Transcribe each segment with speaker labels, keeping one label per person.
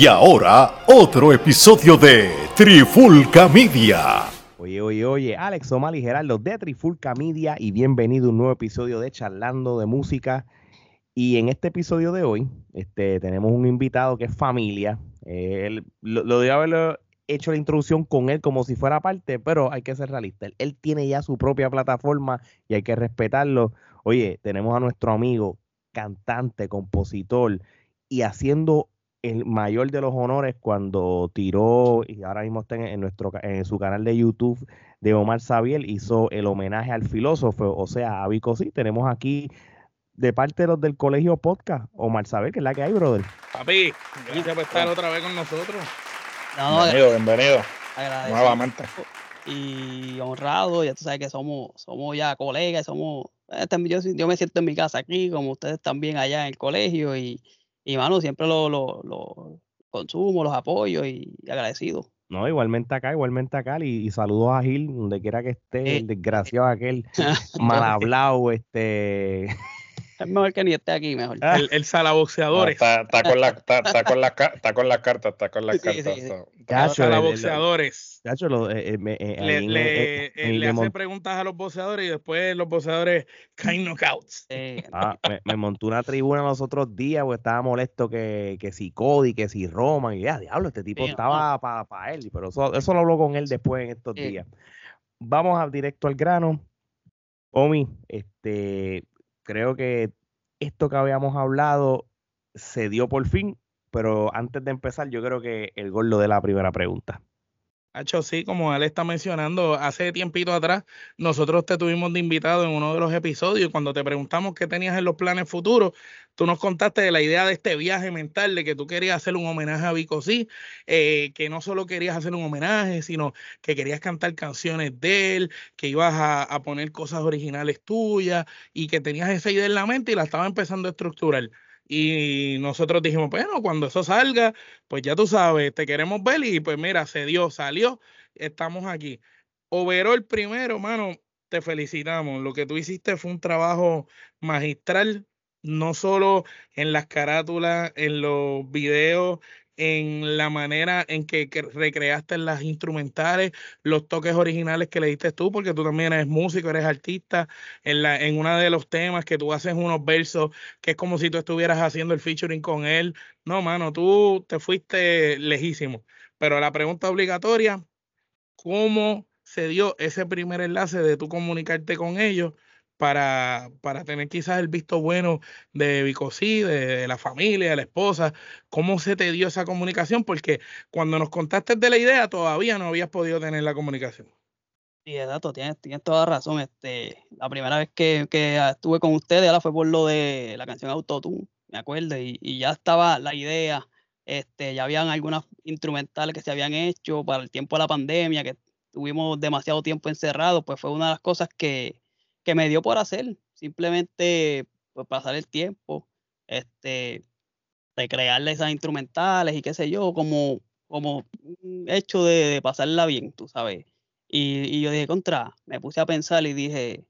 Speaker 1: Y ahora, otro episodio de Trifulca Media.
Speaker 2: Oye, oye, oye, Alex Omar y Gerardo de Trifulca Media y bienvenido a un nuevo episodio de Charlando de Música. Y en este episodio de hoy este, tenemos un invitado que es familia. Él, lo, lo de hecho la introducción con él como si fuera parte, pero hay que ser realista. Él, él tiene ya su propia plataforma y hay que respetarlo. Oye, tenemos a nuestro amigo, cantante, compositor y haciendo el mayor de los honores cuando tiró, y ahora mismo está en, nuestro, en su canal de YouTube de Omar Sabiel, hizo el homenaje al filósofo, o sea, a Vico sí. Tenemos aquí de parte de los del colegio podcast, Omar Sabiel, que es la que hay, brother.
Speaker 3: Papi, gracias por estar otra vez con nosotros.
Speaker 4: No,
Speaker 5: bienvenido, bienvenido.
Speaker 4: agradecido
Speaker 5: Nuevamente.
Speaker 4: Y honrado, ya tú sabes que somos, somos ya colegas, somos, este, yo, yo me siento en mi casa aquí, como ustedes también allá en el colegio, y, y mano, siempre lo, lo, lo consumo, los apoyo y agradecido.
Speaker 2: No, igualmente acá, igualmente acá, y, y saludos a Gil, donde quiera que esté, el desgraciado aquel mal hablado, este...
Speaker 4: Es mejor que ni esté aquí, mejor.
Speaker 3: El, el salaboxeador.
Speaker 5: está, está con la, está, está con la, ca- está con las cartas, está con las
Speaker 4: Sí,
Speaker 5: cartas.
Speaker 4: sí, sí.
Speaker 2: el- el-
Speaker 3: salaboxeadores. Le,
Speaker 2: eh,
Speaker 3: eh, hace preguntas a los boxeadores y después los boxeadores caen knockouts.
Speaker 4: Eh,
Speaker 2: ah, me, me montó una tribuna los otros días, porque estaba molesto que, que si Cody, que si Roman, y ya, diablo, este tipo
Speaker 4: Sí,
Speaker 2: estaba para él, pero eso, eso lo habló con él después en estos
Speaker 4: Sí.
Speaker 2: días. Vamos a directo al grano. Omi, este, creo que esto que habíamos hablado se dio por fin, pero antes de empezar, yo creo que el gol lo de la primera pregunta.
Speaker 3: Hacho, sí, como él está mencionando, hace tiempito atrás, nosotros te tuvimos de invitado en uno de los episodios y cuando te preguntamos qué tenías en los planes futuros, tú nos contaste de la idea de este viaje mental, de que tú querías hacer un homenaje a Vico sí, eh, que no solo querías hacer un homenaje, sino que querías cantar canciones de él, que ibas a, a poner cosas originales tuyas y que tenías esa idea en la mente y la estaba empezando a estructurar. Y nosotros dijimos, bueno, cuando eso salga, pues ya tú sabes, te queremos ver y pues mira, se dio, salió, estamos aquí. Overall primero, mano, te felicitamos. Lo que tú hiciste fue un trabajo magistral, no solo en las carátulas, en los videos, en la manera en que, recreaste las instrumentales, los toques originales que le diste tú, porque tú también eres músico, eres artista, en, la, en uno de los temas que tú haces unos versos que es como si tú estuvieras haciendo el featuring con él. No, mano, tú te fuiste lejísimo. Pero la pregunta obligatoria, ¿cómo se dio ese primer enlace de tú comunicarte con ellos para, para tener quizás el visto bueno de Vicosí, de, la familia, de la esposa? ¿Cómo se te dio esa comunicación? Porque cuando nos contaste de la idea todavía no habías podido tener la comunicación.
Speaker 4: Sí, exacto, tienes, tienes toda razón. Este, la primera vez que, que estuve con ustedes ahora fue por lo de la canción Autotune, me acuerdo, y, y ya estaba la idea, este, ya habían algunas instrumentales que se habían hecho para el tiempo de la pandemia, que tuvimos demasiado tiempo encerrados, pues fue una de las cosas que, que me dio por hacer, simplemente pues pasar el tiempo, este, recrearle esas instrumentales y qué sé yo, como, como un hecho de, de pasarla bien, tú sabes. Y, y yo dije, contra, me puse a pensar y dije,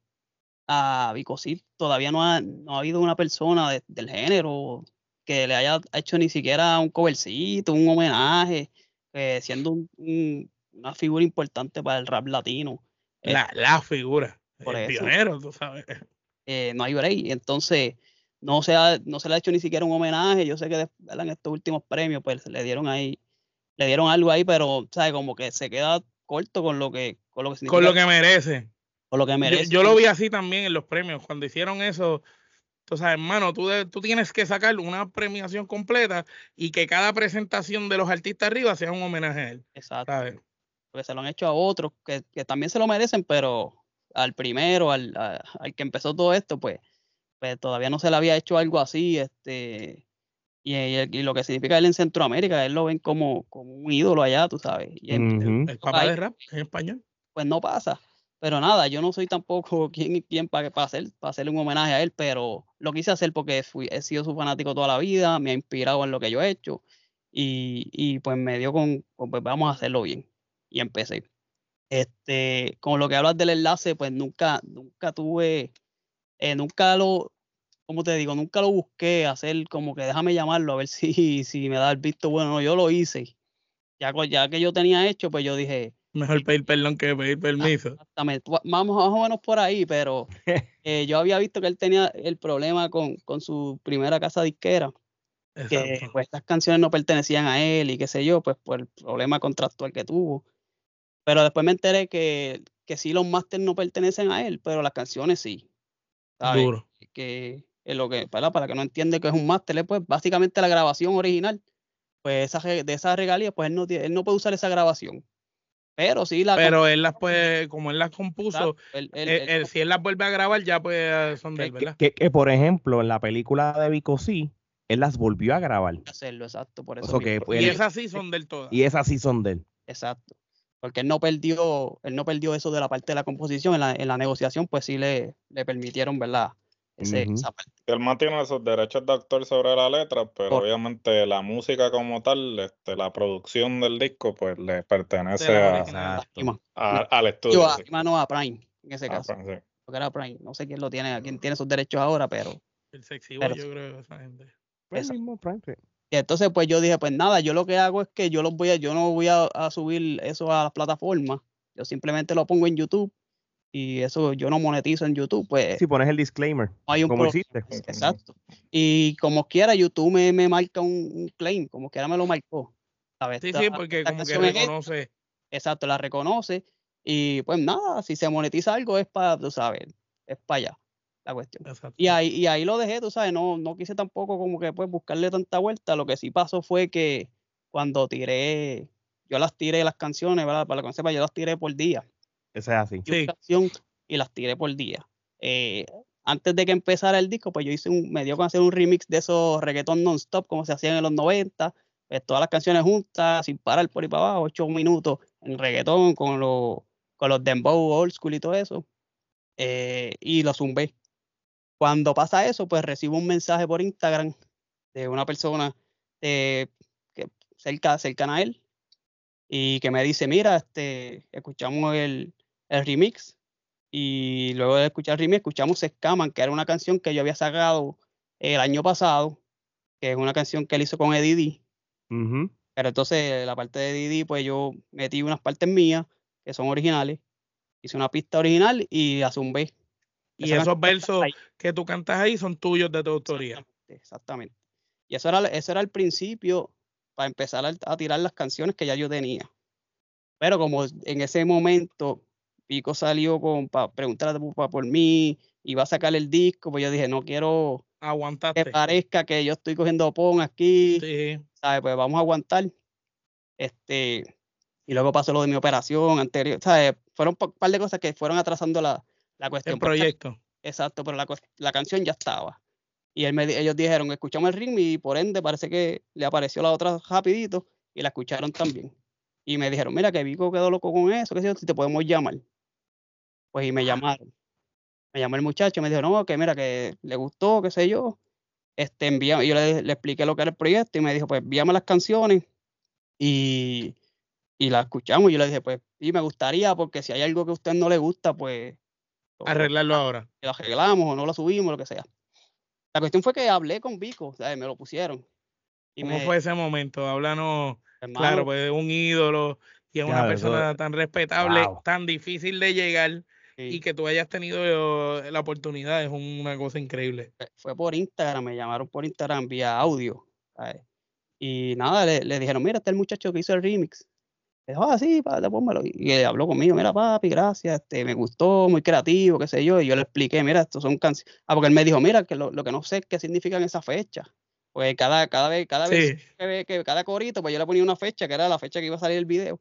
Speaker 4: a Vicosí todavía no ha, no ha habido una persona de- del género que le haya hecho ni siquiera un covercito, un homenaje, eh, siendo un- un- una figura importante para el rap latino.
Speaker 3: La, la figura,
Speaker 4: Por
Speaker 3: el
Speaker 4: eso.
Speaker 3: pionero, tú sabes.
Speaker 4: eh, no hay break. Entonces, no se, ha, no se le ha hecho ni siquiera un homenaje. Yo sé que en estos últimos premios, pues le dieron ahí, le dieron algo ahí, pero, ¿sabes? Como que se queda corto con lo que, con lo que
Speaker 3: Con lo que merece.
Speaker 4: con lo que
Speaker 3: Yo,
Speaker 4: merece.
Speaker 3: yo lo vi así también en los premios. Cuando hicieron eso, tú sabes, hermano, tú, de- tú tienes que sacar una premiación completa y que cada presentación de los artistas arriba sea un homenaje a él.
Speaker 4: Exacto.
Speaker 3: ¿sabes?
Speaker 4: Porque se lo han hecho a otros que, que también se lo merecen, pero al primero, al, a- al que empezó todo esto, pues, pues todavía no se le había hecho algo así, este, y, y- y lo que significa él en Centroamérica, él lo ven como, como un ídolo allá, tú sabes. Y en-
Speaker 2: Ujú.
Speaker 3: El papá de rap en español.
Speaker 4: pues no pasa. Pero nada, yo no soy tampoco quien, quien para, para, hacer, para hacerle un homenaje a él, pero lo quise hacer porque fui, he sido su fanático toda la vida, me ha inspirado en lo que yo he hecho y, y pues me dio con, con, pues vamos a hacerlo bien. Y empecé. Este, con lo que hablas del enlace, pues nunca, nunca tuve, eh, nunca lo, como te digo, nunca lo busqué hacer como que déjame llamarlo a ver si, si me da el visto bueno. No, yo lo hice. Ya, ya que yo tenía hecho, pues yo dije,
Speaker 3: Mejor pedir perdón que pedir permiso.
Speaker 4: exactamente, wa- vamos más o menos por ahí, pero eh, yo había visto que él tenía el problema con, con su primera casa disquera, que
Speaker 3: Exacto.
Speaker 4: pues estas canciones no pertenecían a él y qué sé yo, pues por el problema contractual que tuvo. Pero después me enteré que, que sí los masters no pertenecen a él, pero las canciones sí. ¿sabes?
Speaker 3: Duro.
Speaker 4: que es lo que para, para que no entiende que es un máster, pues básicamente la grabación original, pues esa, de esas regalías, pues él no, tiene- él no puede usar esa grabación. Pero sí la
Speaker 3: Pero él las puede, como él las compuso,
Speaker 4: él, él-
Speaker 3: él-
Speaker 4: él-
Speaker 3: él- si él las vuelve a grabar, ya pues son de él,
Speaker 2: Que,
Speaker 3: ¿verdad?
Speaker 2: que- que, por ejemplo, en la película de Vico sí, él las volvió a grabar.
Speaker 4: hacerlo, exacto, por
Speaker 2: O
Speaker 4: eso
Speaker 2: sea que,
Speaker 4: mismo.
Speaker 2: pues,
Speaker 3: Y
Speaker 2: él-
Speaker 3: esas sí son del todo.
Speaker 2: y esas sí son de él.
Speaker 4: exacto. Porque él no perdió, él no perdió eso de la parte de la composición, en la, en la negociación, pues sí le, le permitieron, ¿verdad? Ese- esa parte.
Speaker 5: Él mantiene sus derechos de autor sobre la letra, pero obviamente la música como tal, este, la producción del disco, pues le pertenece a, a- al estudio.
Speaker 4: a,
Speaker 5: sí.
Speaker 4: no, a Prime, en ese caso.
Speaker 5: sí.
Speaker 4: Porque era Prime. No sé quién lo tiene, quién tiene sus derechos ahora, pero
Speaker 3: El sexy
Speaker 4: Pero-
Speaker 3: boy, yo creo, esa gente.
Speaker 2: El mismo Prime, sí.
Speaker 4: Y entonces, pues yo dije, pues nada, yo lo que hago es que yo los voy a, yo no voy a, a subir eso a las plataformas. Yo simplemente lo pongo en YouTube y eso yo no monetizo en YouTube, pues
Speaker 2: Si pones el disclaimer,
Speaker 4: no hay un
Speaker 2: como hiciste.
Speaker 4: Exacto. Y como quiera, YouTube me, me marca un, un claim, como quiera me lo marcó. ¿sabes?
Speaker 3: Sí,
Speaker 4: Esta-
Speaker 3: sí, porque como que
Speaker 4: es
Speaker 3: reconoce.
Speaker 4: Exacto, la reconoce. Y pues nada, si se monetiza algo es para, tú sabes, es para allá la cuestión. Y ahí, y ahí lo dejé, tú sabes, no, no quise tampoco como que pues buscarle tanta vuelta. Lo que sí pasó fue que cuando tiré, yo las tiré las canciones, ¿verdad? Para que no sepa, yo las tiré por día.
Speaker 2: Ese es así.
Speaker 3: Sí.
Speaker 4: canción y las tiré por día. Eh, antes de que empezara el disco, pues yo hice un, me dio con hacer un remix de esos reggaetón non-stop, como se hacían en los 90, pues todas las canciones juntas, sin parar por ahí para abajo, ocho minutos en reggaetón, con los, con los dembow old school y todo eso. eh, y lo zumbé. Cuando pasa eso, pues recibo un mensaje por Instagram de una persona eh, que cerca, cercana a él y que me dice, mira, este, escuchamos el, el remix y luego de escuchar el remix escuchamos Escaman, que era una canción que yo había sacado el año pasado, que es una canción que él hizo con Eddie D.
Speaker 2: Ujú.
Speaker 4: Pero entonces la parte de Didi, pues yo metí unas partes mías que son originales, hice una pista original y la zumbé.
Speaker 3: Y
Speaker 4: Esa
Speaker 3: esos versos que tú cantas ahí son tuyos de tu autoría.
Speaker 4: Exactamente, exactamente. Y eso era, eso era el principio para empezar a, a tirar las canciones que ya yo tenía. Pero como en ese momento Pico salió con para preguntar a Pupa por mí, iba a sacar el disco, pues yo dije, no quiero que
Speaker 3: Aguantaste.
Speaker 4: parezca que yo estoy cogiendo pon aquí,
Speaker 3: Sí.
Speaker 4: ¿sabes? Pues vamos a aguantar. Este, y luego pasó lo de mi operación anterior, ¿sabes? Fueron un par de cosas que fueron atrasando la, la cuestión.
Speaker 3: El
Speaker 4: esta-
Speaker 3: proyecto.
Speaker 4: Exacto, pero la, la canción ya estaba. Y él me di- ellos dijeron, escuchamos el ritmo y por ende parece que le apareció la otra rapidito y la escucharon también. Y me dijeron, mira que Vico quedó loco con eso, que si te podemos llamar. Pues y me llamaron. Me llamó el muchacho y me dijo, no, que mira, que le gustó, qué sé yo. Este, envía, y yo le, le expliqué lo que era el proyecto y me dijo, pues envíame las canciones y, y las escuchamos. Y yo le dije, pues sí, me gustaría, porque si hay algo que a usted no le gusta, pues
Speaker 3: Arreglarlo ahora.
Speaker 4: lo arreglamos o no lo subimos, lo que sea. La cuestión fue que hablé con Vico, ¿sabes? me lo pusieron. Y
Speaker 3: ¿Cómo
Speaker 4: me,
Speaker 3: fue ese momento? Háblanos.
Speaker 4: hermano,
Speaker 3: Claro, pues un ídolo y es una
Speaker 2: Claro, eso-
Speaker 3: persona tan respetable,
Speaker 2: Wow.
Speaker 3: tan difícil de llegar
Speaker 4: sí,
Speaker 3: y que tú hayas tenido la oportunidad es una cosa increíble.
Speaker 4: fue- por Instagram, me llamaron por Instagram vía audio. ¿sabes? Y nada, le, le dijeron, mira, este es el muchacho que hizo el remix. Le dijo, ah, sí, padre, pónmelo. Y él habló conmigo, mira, papi, gracias, este, me gustó, muy creativo, qué sé yo. Y yo le expliqué, mira, estos son canciones. Ah, porque él me dijo, mira, que lo, lo que no sé es qué significan esas fechas. Pues cada, cada vez, cada vez que, que cada corito, pues yo le ponía una fecha, que era la fecha que iba a salir el video.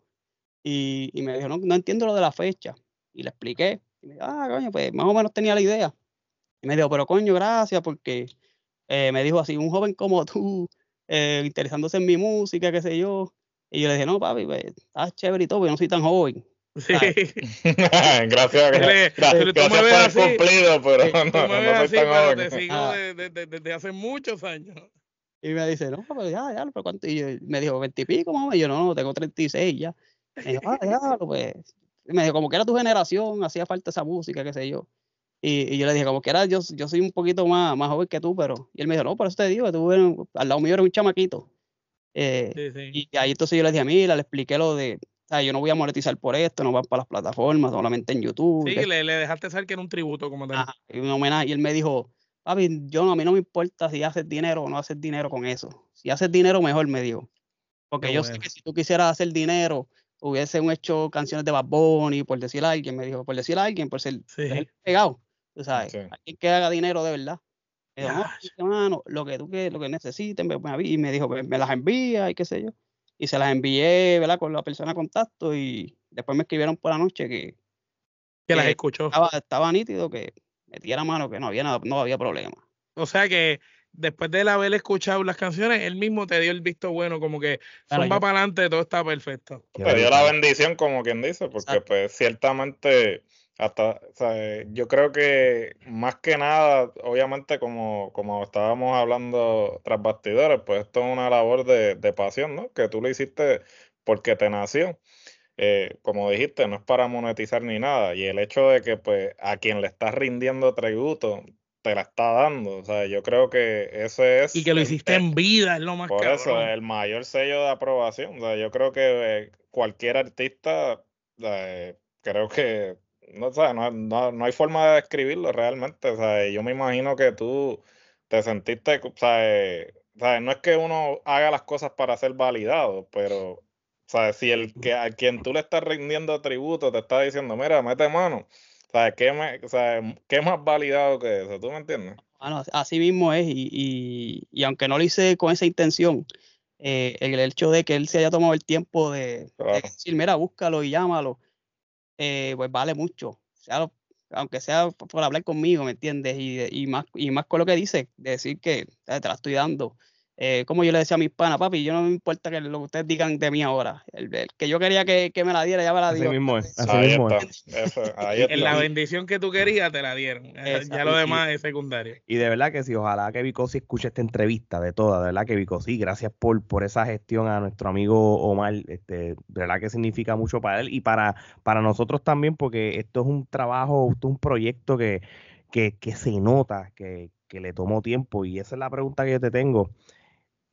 Speaker 4: Y, y me dijo, no, no entiendo lo de la fecha. Y le expliqué. Y me dijo, ah, coño, pues más o menos tenía la idea. Y me dijo, pero coño, gracias, porque eh, me dijo así, un joven como tú, eh, interesándose en mi música, qué sé yo. Y yo le dije, no, papi, pues, estás chévere y todo, pero yo no soy tan joven.
Speaker 3: sí.
Speaker 5: gracias,
Speaker 3: Él es-
Speaker 5: gra-
Speaker 3: pero tú me
Speaker 5: gracias
Speaker 3: ves
Speaker 5: por el
Speaker 3: así,
Speaker 5: cumplido, pero no, no soy
Speaker 3: así,
Speaker 5: tan
Speaker 3: pero
Speaker 5: joven.
Speaker 3: te sigo
Speaker 4: Ah.
Speaker 3: de- de- de- desde hace muchos años.
Speaker 4: Y me dice, no, pero ya, ya, pero cuánto. Y yo- me dijo, veintipico, mamá. Y yo, no, no, tengo 36 ya. Me dijo, ah, ya, pues. Y me dijo, como que era tu generación, hacía falta esa música, qué sé yo. Y, yo le dije, como que era, yo, yo soy un poquito más, más joven que tú, pero. Y él me dijo, no, por eso te digo, tú al lado mío eres un chamaquito. Eh, y ahí entonces yo le dije a mí, le expliqué lo de, o sea, yo no voy a monetizar por esto, no van para las plataformas, solamente en YouTube.
Speaker 3: Sí, le, le, dejaste saber que era un tributo como tal.
Speaker 4: y un homenaje. Y él me dijo, papi, yo a mí no me importa si haces dinero o no haces dinero con eso. Si haces dinero, mejor me dijo. Porque yo sé que si tú quisieras hacer dinero, hubiese hecho canciones de Bad Bunny, por decir a alguien, me dijo, por decir a alguien, por ser pegado. Tú sabes, alguien que haga dinero de verdad. Me dijo, no, lo que tú que, lo que necesites, y me dijo, me las envía y qué sé yo. Y se las envié, ¿verdad? Con la persona contacto y después me escribieron por la noche que...
Speaker 3: Que, las escuchó.
Speaker 4: Estaba, estaba nítido que metiera mano, que no había nada, no había problema.
Speaker 3: O sea que después de él haber escuchado las canciones, él mismo te dio el visto bueno, como que va para adelante, todo está perfecto.
Speaker 5: Te dio la bendición, como quien dice, porque pues ciertamente hasta, yo creo que más que nada, obviamente como, como estábamos hablando tras bastidores, pues esto es una labor de, de pasión, ¿no? Que tú lo hiciste porque te nació. Eh, como dijiste, no es para monetizar ni nada. Y el hecho de que pues a quien le estás rindiendo tributo te la está dando. O sea, yo creo que ese es.
Speaker 3: Y que lo hiciste en vida, es lo más
Speaker 5: Por eso, el mayor sello de aprobación. O sea, yo creo que eh, cualquier artista, eh, creo que. No, no, no, hay forma de describirlo realmente. O sea, yo me imagino que tú te sentiste. O sea, no es que uno haga las cosas para ser validado, pero o sea, si el que a quien tú le estás rindiendo tributo te está diciendo, mira, mete mano, sea, ¿qué, me, o sea, ¿qué más validado que eso? ¿Tú me entiendes?
Speaker 4: Bueno, así mismo es, y, y, aunque no lo hice con esa intención, eh, el hecho de que él se haya tomado el tiempo de, decir, mira, búscalo y llámalo, eh, pues vale mucho. sea, aunque sea por hablar conmigo, ¿me entiendes? Y, y, más, y más con lo que dice, decir que te la estoy dando. Eh, como yo le decía a mis panas, papi, yo no me importa que lo que ustedes digan de mí ahora. El, que yo quería que, me la diera, ya me la dio.
Speaker 2: Así mismo es. Así mismo es.
Speaker 3: En la bendición que tú querías, te la dieron. Ya lo demás es secundario.
Speaker 2: Y de verdad que sí, ojalá que Vicosi escuche esta entrevista de toda, de verdad que Vicosi, gracias por, por esa gestión a nuestro amigo Omar. Este, de verdad que significa mucho para él y para, para nosotros también, porque esto es un trabajo, esto es un proyecto que, que, que se nota, que, que le tomó tiempo. Y esa es la pregunta que yo te tengo.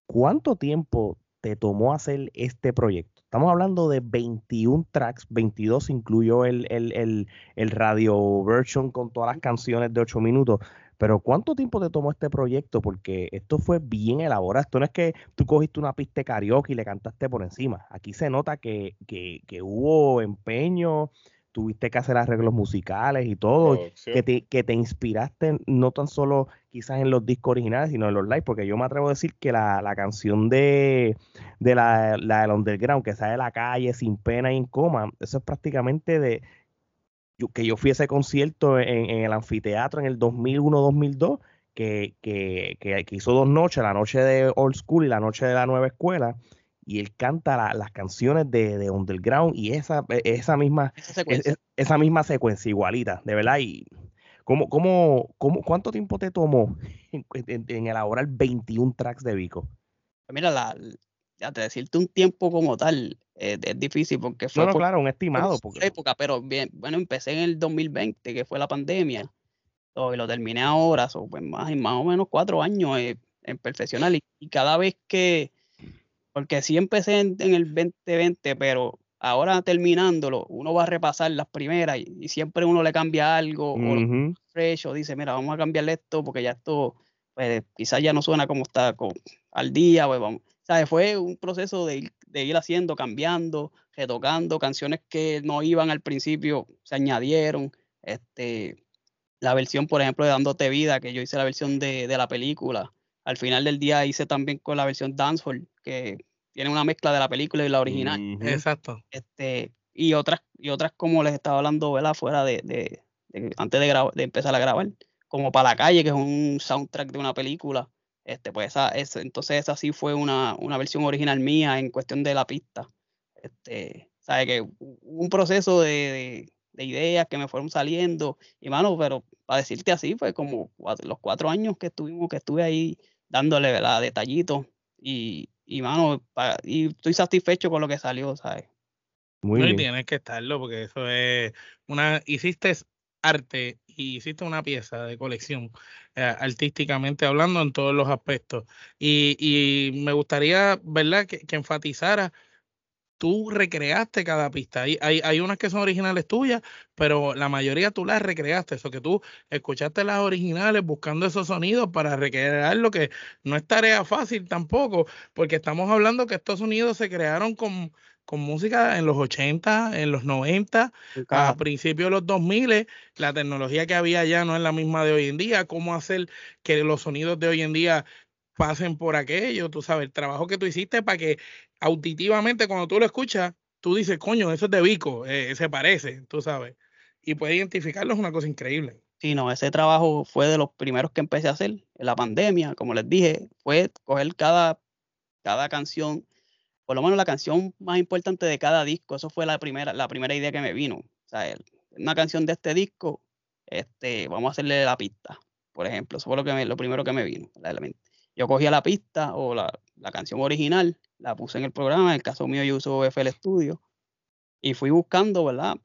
Speaker 2: ¿Cuánto tiempo te tomó hacer este proyecto? Estamos hablando de 21 tracks, 22 incluyó el, el, el, radio version con todas las canciones de 8 minutos. Pero ¿cuánto tiempo te tomó este proyecto? Porque esto fue bien elaborado. Esto no es que tú cogiste una pista de karaoke y le cantaste por encima. Aquí se nota que, que, que hubo empeño, tuviste que hacer arreglos musicales y todo, que te, que te inspiraste no tan solo quizás en los discos originales, sino en los live, porque yo me atrevo a decir que la, canción de, de la, la, del underground, que sale de la calle sin pena y en coma, eso es prácticamente de que yo fui a ese concierto en, el anfiteatro en el 2001-2002, que, que, que, hizo dos noches, la noche de Old School y la noche de la nueva escuela, y él canta las canciones de, de, Underground y esa, e, esa misma esa, misma secuencia igualita, de verdad. Y ¿cómo, cómo, cómo, ¿Cuánto tiempo te tomó en, elaborar 21 tracks de Vico?
Speaker 4: Pues mira, la, ya te decirte un tiempo como tal eh, es difícil porque fue.
Speaker 2: No, claro, un estimado. Porque...
Speaker 4: época, pero bien, bueno, empecé en el 2020, que fue la pandemia, y lo terminé ahora, so, pues más, más o menos cuatro años eh, en perfeccionar. y cada vez que porque sí empecé en, el 2020, pero ahora terminándolo, uno va a repasar las primeras y, siempre uno le cambia algo, o fresh, o dice, mira, vamos a cambiarle esto porque ya esto, pues quizás ya no suena como está al día, pues vamos. ¿Sabes? Fue un proceso de, ir haciendo, cambiando, retocando, canciones que no iban al principio, se añadieron. Este, la versión, por ejemplo, de Dándote Vida, que yo hice la versión de, de la película, al final del día hice también con la versión Dancehall, que tiene una mezcla de la película y la original.
Speaker 3: Exacto.
Speaker 4: Este, y otras, y otras como les estaba hablando, ¿verdad? Fuera de, de, antes de, de empezar a grabar, como para la calle, que es un soundtrack de una película. Este, pues esa, entonces esa sí fue una, una versión original mía en cuestión de la pista. Este, sabe que un proceso de, de, ideas que me fueron saliendo, y mano, pero para decirte así, fue como los cuatro años que estuvimos, que estuve ahí dándole ¿verdad? detallitos y, y mano, y estoy satisfecho con lo que salió, ¿sabes?
Speaker 3: Muy no, bien. Y tienes que estarlo porque eso es una, hiciste arte y hiciste una pieza de colección, eh, artísticamente hablando en todos los aspectos. Y, y me gustaría, ¿verdad?, que, que enfatizara tú recreaste cada pista. Hay, hay, hay, unas que son originales tuyas, pero la mayoría tú las recreaste. Eso que tú escuchaste las originales buscando esos sonidos para recrear lo que no es tarea fácil tampoco, porque estamos hablando que estos sonidos se crearon con, con música en los 80, en los 90, a principios de los 2000. La tecnología que había ya no es la misma de hoy en día. ¿Cómo hacer que los sonidos de hoy en día pasen por aquello? Tú sabes, el trabajo que tú hiciste para que auditivamente cuando tú lo escuchas, tú dices, coño, eso es de Vico, eh, se parece, tú sabes. Y puedes identificarlo, es una cosa increíble.
Speaker 4: Sí, no, ese trabajo fue de los primeros que empecé a hacer en la pandemia, como les dije, fue coger cada, cada canción, por lo menos la canción más importante de cada disco, eso fue la primera, la primera idea que me vino. O sea, una canción de este disco, este, vamos a hacerle la pista, por ejemplo, eso fue lo, primero que me vino. Yo cogía la pista o la, la canción original, la puse en el programa, en el caso mío yo uso FL Studio, y fui buscando, ¿verdad?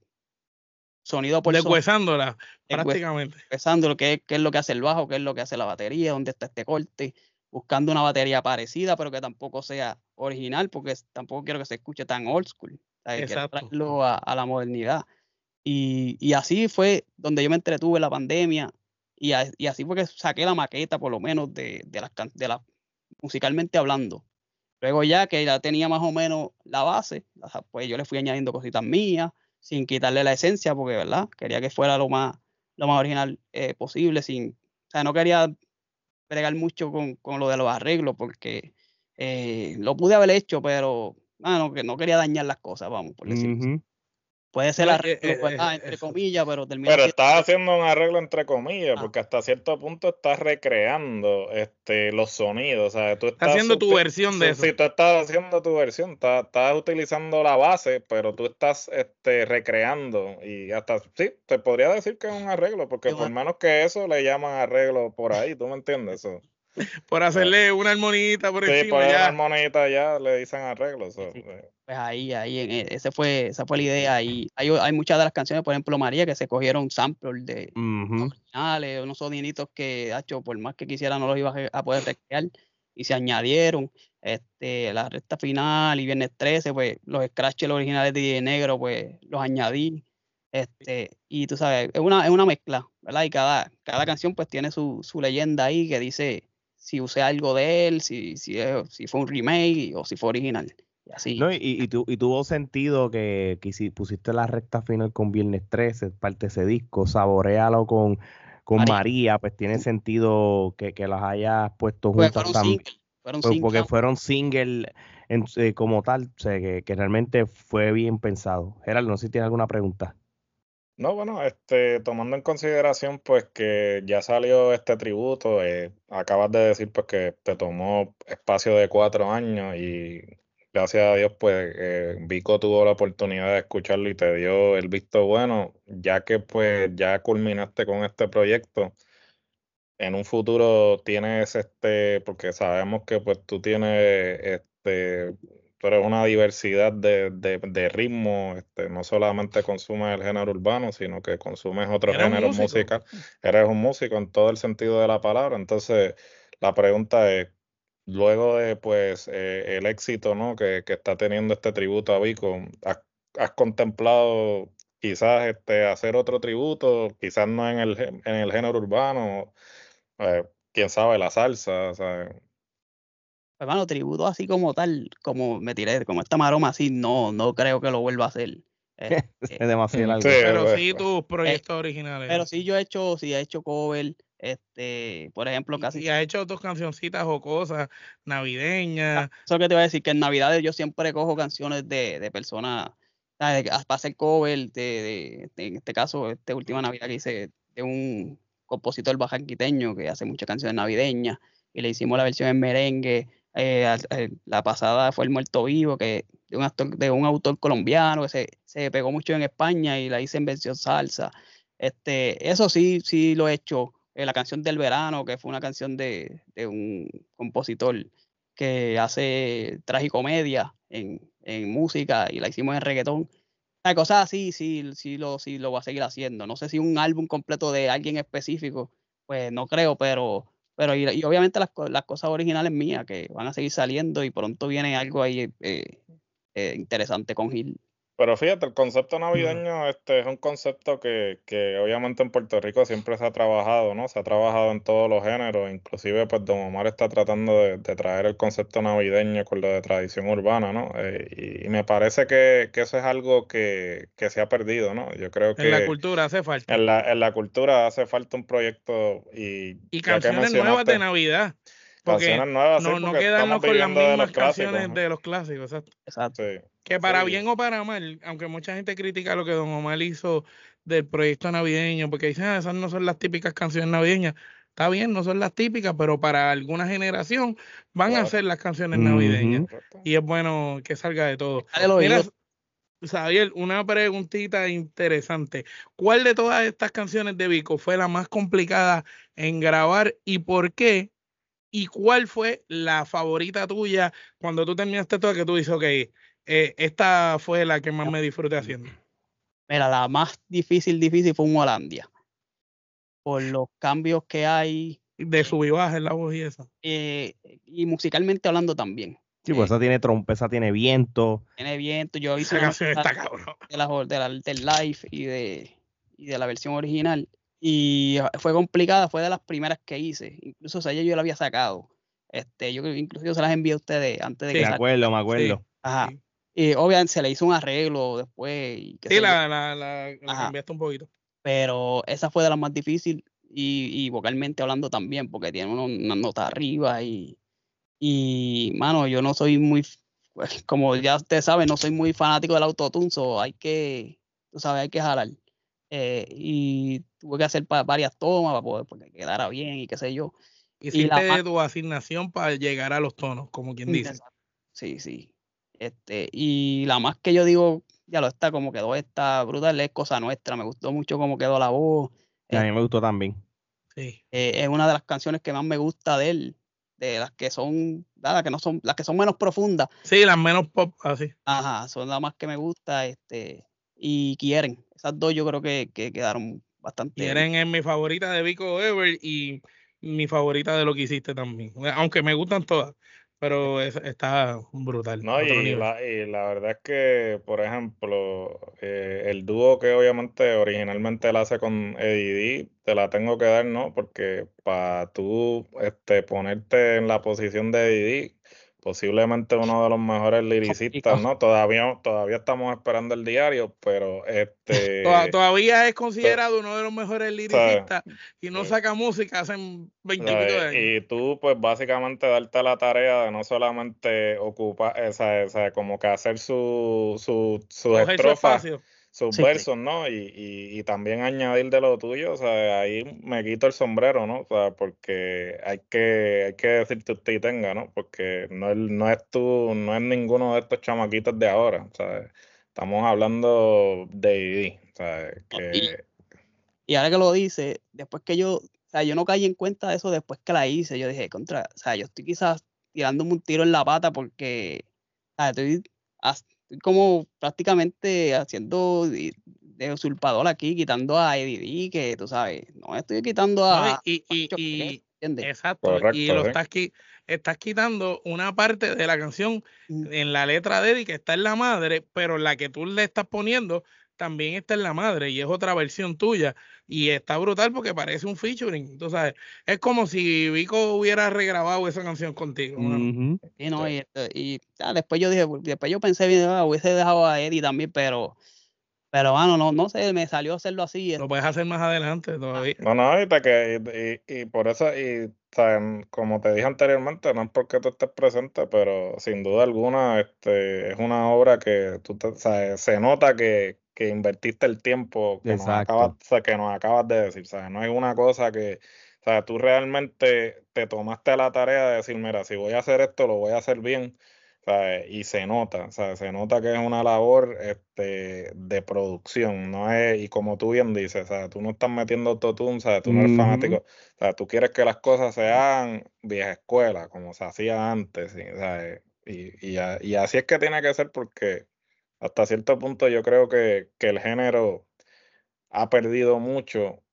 Speaker 4: Sonido por
Speaker 3: Deshuesándola, prácticamente.
Speaker 4: Deshuesándolo, qué, qué es lo que hace el bajo, qué es lo que hace la batería, dónde está este corte, buscando una batería parecida, pero que tampoco sea original, porque tampoco quiero que se escuche tan old school. Exacto. A, a, la modernidad. Y, y, así fue donde yo me entretuve en la pandemia, y, y, así fue que saqué la maqueta, por lo menos, de, de las, de las musicalmente hablando. Luego ya que ya tenía más o menos la base, pues yo le fui añadiendo cositas mías, sin quitarle la esencia, porque, ¿verdad? Quería que fuera lo más, lo más original eh, posible, sin, o sea, no quería bregar mucho con, con lo de los arreglos, porque eh, lo pude haber hecho, pero, bueno, que no quería dañar las cosas, vamos, por decirlo Puede ser arreglo, eh, ah, entre comillas, pero termina.
Speaker 5: Pero estás haciendo un arreglo entre comillas, ah. porque hasta cierto punto estás recreando este, los sonidos. O sea, tú estás
Speaker 3: haciendo tu versión de eso.
Speaker 5: Sí, tú estás haciendo tu versión, estás, estás, utilizando la base, pero tú estás este, recreando. Y hasta, sí, te podría decir que es un arreglo, porque por menos que eso le llaman arreglo por ahí, ¿tú me entiendes? Eso.
Speaker 3: Por hacerle una armonita por
Speaker 5: sí, por una armonita ya le dicen arreglos. Eh.
Speaker 4: Pues ahí, ahí, e, ese fue, esa fue la idea. Y hay, hay muchas de las canciones, por ejemplo, María, que se cogieron samples de originales, unos soniditos que, hecho, por más que quisiera, no los iba a poder recrear. Y se añadieron este, la recta final y Viernes 13, pues los scratches originales de Negro, pues los añadí. Este, y tú sabes, es una, es una mezcla, ¿verdad? Y cada, cada canción pues tiene su, su leyenda ahí que dice si usé algo de él, si, si, si fue un remake o si fue original. Y así.
Speaker 2: No, y, y, y, tuvo sentido que, que, si pusiste la recta final con Viernes 13, parte de ese disco, saborealo con, con María. pues tiene sentido que, que las hayas puesto pues juntas también. Fueron porque fueron single eh, como tal, o sea, que, que, realmente fue bien pensado. Gerald, no sé si tiene alguna pregunta.
Speaker 5: No, bueno, este, tomando en consideración pues que ya salió este tributo, eh, acabas de decir pues que te tomó espacio de cuatro años y gracias a Dios pues eh, Vico tuvo la oportunidad de escucharlo y te dio el visto bueno, ya que pues ya culminaste con este proyecto. En un futuro tienes este, porque sabemos que pues tú tienes este pero es una diversidad de, de, ritmos, este, no solamente consumes el género urbano, sino que consumes otros géneros musicales. Eres un músico en todo el sentido de la palabra. Entonces, la pregunta es, luego de pues eh, el éxito ¿no? que, que, está teniendo este tributo a Vico, ¿has, has contemplado quizás este, hacer otro tributo, quizás no en el, en el género urbano, eh, quién sabe, la salsa,
Speaker 4: hermano, tributo así como tal, como me tiré, como esta maroma así, no, no creo que lo vuelva a hacer.
Speaker 2: es este, demasiado
Speaker 3: pero sí tus proyectos originales.
Speaker 4: Pero sí yo he hecho, sí he hecho cover, este, por ejemplo, casi.
Speaker 3: Y ha hecho dos cancioncitas o cosas navideñas.
Speaker 4: Eso que te voy a decir, que en Navidades yo siempre cojo canciones de, de personas, para hacer cover, de, de, en este caso, esta última Navidad que hice de un compositor bajanquiteño que hace muchas canciones navideñas y le hicimos la versión en merengue eh, la pasada fue El Muerto Vivo, que de un, actor, de un autor colombiano que se, pegó mucho en España y la hice en versión salsa. Este, eso sí, sí lo he hecho. Eh, la canción del verano, que fue una canción de, un compositor que hace tragicomedia en, en música y la hicimos en reggaetón. sea, cosas sí, sí lo, sí lo voy a seguir haciendo. No sé si un álbum completo de alguien específico, pues no creo, pero, pero y, y obviamente las, las cosas originales mías que van a seguir saliendo y pronto viene algo ahí eh, eh, interesante con Gil.
Speaker 5: Pero fíjate, el concepto navideño este, es un concepto que, que obviamente en Puerto Rico siempre se ha trabajado, ¿no? Se ha trabajado en todos los géneros, inclusive pues Don Omar está tratando de, de traer el concepto navideño con lo de tradición urbana, ¿no? Eh, y, y me parece que, que eso es algo que, que se ha perdido, ¿no? Yo creo
Speaker 3: En la
Speaker 5: que
Speaker 3: cultura hace falta.
Speaker 5: en la, en la cultura hace falta un proyecto y,
Speaker 3: Y
Speaker 5: que
Speaker 3: canciones nuevas de Navidad. Porque
Speaker 5: canciones nuevas, sí,
Speaker 3: no, no quedarnos con las
Speaker 5: viviendo de los
Speaker 3: mismas canciones
Speaker 5: clásicos.
Speaker 3: de los clásicos. exacto.
Speaker 4: Exacto.
Speaker 5: Sí.
Speaker 3: Que para
Speaker 5: Sí.
Speaker 3: bien o para mal, aunque mucha gente critica lo que Don Omar hizo del proyecto navideño, porque dicen, ah, esas no son las típicas canciones navideñas. Está bien, no son las típicas, pero para alguna generación van a ser las canciones navideñas. Y es bueno que salga de todo. Mira, Xavier, una preguntita interesante. ¿Cuál de todas estas canciones de Vico fue la más complicada en grabar y por qué? ¿Y cuál fue la favorita tuya cuando tú terminaste toda que tú dices, ok, eh, esta fue la que más me disfruté haciendo?
Speaker 4: Mira, la más difícil, difícil fue un Holandia. Por los cambios que hay
Speaker 3: De sub y baja en la voz y eso.
Speaker 4: eh, y musicalmente hablando también.
Speaker 2: Sí, pues
Speaker 4: Eh,
Speaker 2: esa tiene trompa, esa tiene viento.
Speaker 4: Tiene viento. Yo hice
Speaker 3: Esa
Speaker 4: una
Speaker 3: canción está cabrón.
Speaker 4: de la, de la- del live y de, y de la versión original. Y ah, fue complicada, fue de las primeras que hice. Incluso o sea, yo la había sacado. Este, yo incluso se las envié a ustedes antes de
Speaker 3: Sí.
Speaker 4: que
Speaker 2: Me
Speaker 4: sal-
Speaker 2: acuerdo, me acuerdo.
Speaker 4: Ajá.
Speaker 3: Sí.
Speaker 4: Y obviamente se le hizo un arreglo después. Y
Speaker 3: Sí,
Speaker 4: yo,
Speaker 3: la, la, la, la
Speaker 4: Ajá.
Speaker 3: cambiaste un poquito.
Speaker 4: pero esa fue de las más difíciles y, y vocalmente hablando también, porque tiene uno- una nota arriba y, y, mano, yo no soy muy, pues, como ya ustedes saben, no soy muy fanático del autotune, so hay que, tú sabes, hay que jalar. Eh, y tuve que hacer pa- varias tomas para poder porque quedara bien y qué sé yo.
Speaker 3: Hiciste
Speaker 4: más-
Speaker 3: tu asignación para llegar a los tonos, como quien dice.
Speaker 4: Sí, sí. Este, y la más que yo digo, ya lo está, como quedó esta brutal, es cosa nuestra. Me gustó mucho cómo quedó la voz.
Speaker 2: Y a mí me gustó también.
Speaker 3: Sí.
Speaker 4: Eh, es una de las canciones que más me gusta de él, de las que son, las que no son, las que son menos profundas.
Speaker 3: Sí, las menos pop, así.
Speaker 4: Ajá, son las más que me gusta, este, y quieren. Esas dos yo creo que, que quedaron bastante.
Speaker 3: Quieren es mi favorita de Vico Ever y mi favorita de lo que hiciste también. Aunque me gustan todas, pero es- está brutal.
Speaker 5: No, y la, y la verdad es que, por ejemplo, eh, el dúo que obviamente originalmente él hace con Eddie D, te la tengo que dar, ¿no? Porque para tú este, ponerte en la posición de Eddie D, posiblemente uno de los mejores lyricistas,
Speaker 4: Complicado.
Speaker 5: ¿no? Todavía, todavía estamos esperando el diario, pero este...
Speaker 3: Toda- Todavía es considerado uno de los mejores lyricistas y no saca música hace veintipico de
Speaker 5: ¿sabes?
Speaker 3: años.
Speaker 5: Y tú, pues básicamente darte la tarea de no solamente ocupar, esa, esa, como que hacer su, su, sus
Speaker 3: su
Speaker 5: estrofas. Sus
Speaker 4: Sí.
Speaker 5: versos, ¿no? Y, y, y también añadir de lo tuyo, o sea, ahí me quito el sombrero, ¿no? O sea, porque hay que, hay que decirte usted y tenga, ¿no? Porque no es, no es tú, no es ninguno de estos chamaquitos de ahora, o sea, estamos hablando de ID, o sea, que...
Speaker 4: Y ahora que lo dice, después que yo, o sea, yo no caí en cuenta de eso después que la hice, yo dije, contra, o sea, yo estoy quizás tirándome un tiro en la pata porque, o sea, estoy, as- estoy como prácticamente haciendo de, usurpador aquí, quitando a Eddie D, que tú sabes, no estoy quitando
Speaker 3: ¿no?
Speaker 4: a...
Speaker 3: Y, y,
Speaker 4: Pancho
Speaker 3: y-
Speaker 4: Pérez, ¿entiendes?
Speaker 3: exacto. y lo
Speaker 5: sí.
Speaker 3: estás, qui- estás quitando una parte de la canción
Speaker 4: Mm.
Speaker 3: en la letra de Eddie que está en la madre, pero la que tú le estás poniendo también está en la madre y es otra versión tuya. Y está brutal porque parece un featuring. Tú sabes, es como si Vico hubiera regrabado esa canción contigo.
Speaker 4: Sí, no, y, este, y, ah, después yo dije, después yo pensé, bien, ah, hubiese dejado a Eddie también, pero, pero bueno, no, no sé, me salió hacerlo así.
Speaker 3: Lo puedes hacer más adelante todavía.
Speaker 5: No, no, ahorita que, y, y, y por eso, y como te dije anteriormente, no es porque tú estés presente, pero sin duda alguna, este, es una obra que tú te- o sea, se nota que, que invertiste el tiempo que nos acabas, o sea, que nos acabas de decir, ¿sabes? No es una cosa que, o sea, tú realmente te tomaste la tarea de decir, mira, si voy a hacer esto, lo voy a hacer bien. ¿sabes? Y se nota, sea, se nota que es una labor este, de producción, no es, y como tú bien dices, sea, tú no estás metiendo autotune, ¿sabes? Tú no eres
Speaker 2: Ujú.
Speaker 5: fanático, o sea, tú quieres que las cosas se hagan vieja escuela, como se hacía antes. ¿sabes? Y, y, y así es que tiene que ser porque hasta cierto punto yo creo que, que el género ha perdido mucho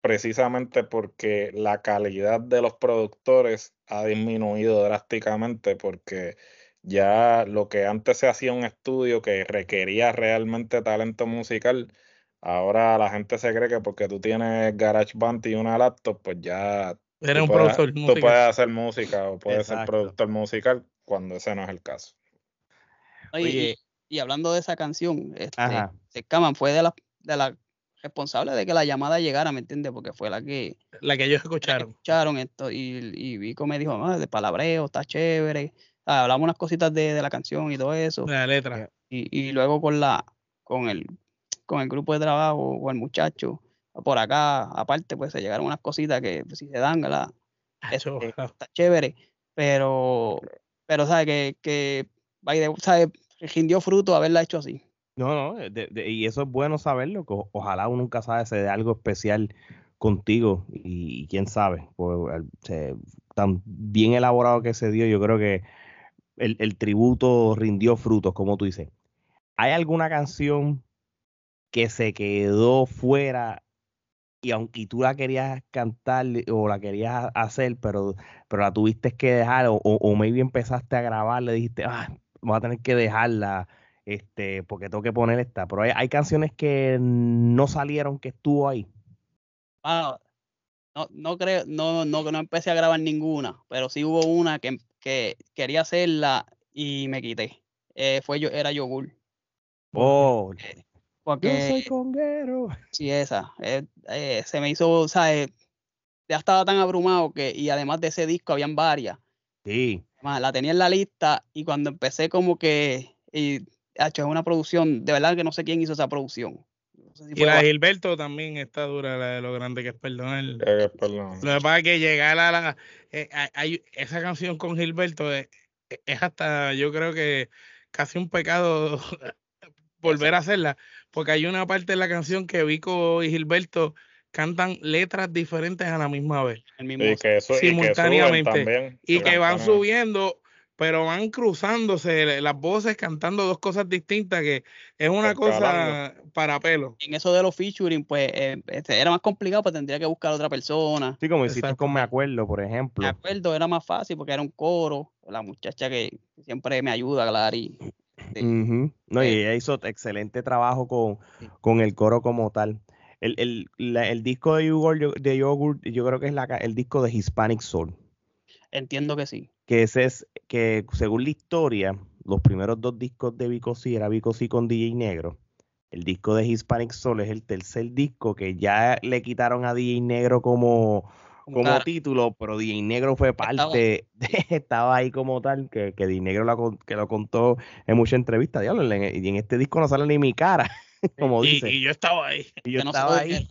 Speaker 5: precisamente porque la calidad de los productores ha disminuido drásticamente porque ya lo que antes se hacía un estudio que requería realmente talento musical, ahora la gente se cree que porque tú tienes GarageBand y una laptop, pues ya
Speaker 3: Eres un
Speaker 5: puedes,
Speaker 3: productor
Speaker 5: tú
Speaker 3: musical.
Speaker 5: puedes hacer música o puedes ser productor musical cuando ese no es el caso.
Speaker 4: Oye,
Speaker 2: Oye.
Speaker 4: Y, hablando de esa canción, este. Scaman fue de la, de la responsable de que la llamada llegara, ¿me entiendes? Porque fue la que
Speaker 3: La que ellos
Speaker 4: la que
Speaker 3: escucharon.
Speaker 4: escucharon esto y, y Vico me dijo, "Ah, de palabreo, está chévere. Ah, hablamos unas cositas de, de la canción y todo eso.
Speaker 3: La letra.
Speaker 4: Y, y luego con la con el con el grupo de trabajo o el muchacho por acá, aparte, pues se llegaron unas cositas que pues, si se dan, ¿verdad?
Speaker 3: Acho,
Speaker 4: Este, está chévere, pero, pero sabe que, que sabe, rindió fruto haberla hecho así.
Speaker 2: No, no, de- y eso es bueno saberlo, que ojalá uno nunca sabe se dé algo especial contigo y, quién sabe, pues, se- tan bien elaborado que se dio, yo creo que el, tributo rindió frutos, como tú dices. ¿Hay alguna canción que se quedó fuera y aunque tú la querías cantar o la querías hacer, pero, pero la tuviste que dejar o, o, o maybe empezaste a grabar, le dijiste, ah, voy a tener que dejarla? este, porque tengo que poner esta, pero hay, hay canciones que no salieron que estuvo ahí.
Speaker 4: Mano, no, no creo, no, no, no empecé a grabar ninguna, pero sí hubo una que, que quería hacerla y me quité. Eh, fue yo, era yogur.
Speaker 2: Oh, yo
Speaker 4: Porque
Speaker 2: soy conguero.
Speaker 4: sí, esa. eh, eh, se me hizo, ¿sabes? Ya estaba tan abrumado que, y además de ese disco habían varias.
Speaker 2: Sí,
Speaker 4: Más, la tenía en la lista y cuando empecé como que, y, hacho, es una producción, de verdad que no sé quién hizo esa producción. No sé si
Speaker 3: Y
Speaker 4: fue
Speaker 3: la de Gilberto también está dura, la de lo grande que es perdonar.
Speaker 5: Eh, perdón.
Speaker 3: Lo que pasa es que llegar a la. eh, hay- hay- esa canción con Gilberto es, es hasta, yo creo que casi un pecado volver a hacerla, porque hay una parte de la canción que Vico y Gilberto cantan letras diferentes a la misma vez
Speaker 4: el mismo
Speaker 5: Y que, eso, y que
Speaker 3: Simultáneamente.
Speaker 5: también.
Speaker 3: y que van
Speaker 5: simultáneamente.
Speaker 3: subiendo, pero van cruzándose las voces cantando dos cosas distintas que es una cosa para pelo.
Speaker 4: en eso de los featuring, pues eh, este, era más complicado, pues tendría que buscar a otra persona.
Speaker 2: sí, como hiciste
Speaker 3: Exacto.
Speaker 2: con Me Acuerdo, por
Speaker 4: Me
Speaker 2: ejemplo.
Speaker 4: acuerdo, era más fácil porque era un coro, la muchacha que siempre me ayuda, Clary. Sí.
Speaker 2: Ujú. No, y
Speaker 4: Eh,
Speaker 2: ella hizo excelente trabajo con,
Speaker 4: Sí.
Speaker 2: con el coro como tal. El, el, la- el disco de Yogurt, yo, de Yogurt, yo creo que es la, el disco de Hispanic Soul.
Speaker 4: Entiendo que sí.
Speaker 2: que ese es que según la historia, los primeros dos discos de Vico C era Vico C con DJ Negro. El disco de Hispanic Soul es el tercer disco que ya le quitaron a DJ Negro como,
Speaker 4: Como
Speaker 2: título, pero DJ Negro fue
Speaker 4: Estaba.
Speaker 2: parte, de- estaba ahí como tal, que, que DJ Negro lo, que lo contó en muchas entrevistas. Diablo, en- y en este disco no sale ni mi cara, como
Speaker 3: Y,
Speaker 2: dice.
Speaker 3: y yo estaba ahí.
Speaker 2: Y yo
Speaker 4: que
Speaker 2: estaba ahí.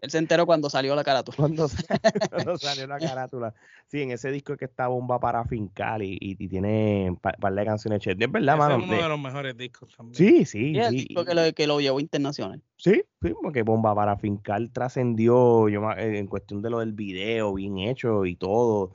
Speaker 4: Él se enteró cuando salió la carátula.
Speaker 2: cuando, sa- cuando salió la carátula. Sí, en ese disco es que está Bomba para Fincal y, y, y tiene un par, par de canciones chéveres. Es verdad,
Speaker 3: Ese
Speaker 2: mano.
Speaker 3: es uno
Speaker 2: de-
Speaker 3: de los mejores discos también.
Speaker 2: Sí, sí,
Speaker 4: Y el
Speaker 2: sí.
Speaker 4: disco que lo, que lo llevó internacional.
Speaker 2: Sí, sí, porque Bomba para Fincal trascendió yo, en cuestión de lo del video, bien hecho y todo,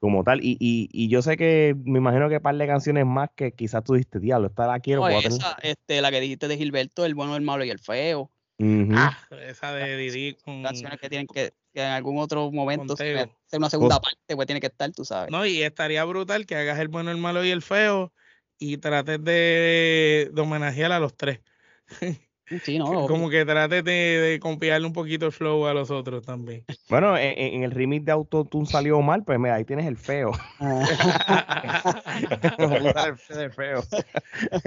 Speaker 2: como tal. Y, y, y yo sé que me imagino que par de canciones más que quizás tú dijiste, diablo, esta la quiero.
Speaker 4: No,
Speaker 2: puedo tener-".
Speaker 4: esa, este, la que dijiste de Gilberto, el bueno, el malo y el feo.
Speaker 2: Ujú.
Speaker 3: Ah, esa de Didi con.
Speaker 4: Canciones que tienen que, que en algún otro momento hacer una segunda
Speaker 2: Os-
Speaker 4: parte, pues tiene que estar, tú sabes.
Speaker 3: No, y estaría brutal que hagas el bueno, el malo y el feo y trates de, de homenajear a los tres.
Speaker 4: Sí, no.
Speaker 3: Como que trates de, de copiarle un poquito el flow a los otros también.
Speaker 2: Bueno, en, el remix de Autotune salió mal, pues mira, ahí tienes el feo. Usar el feo.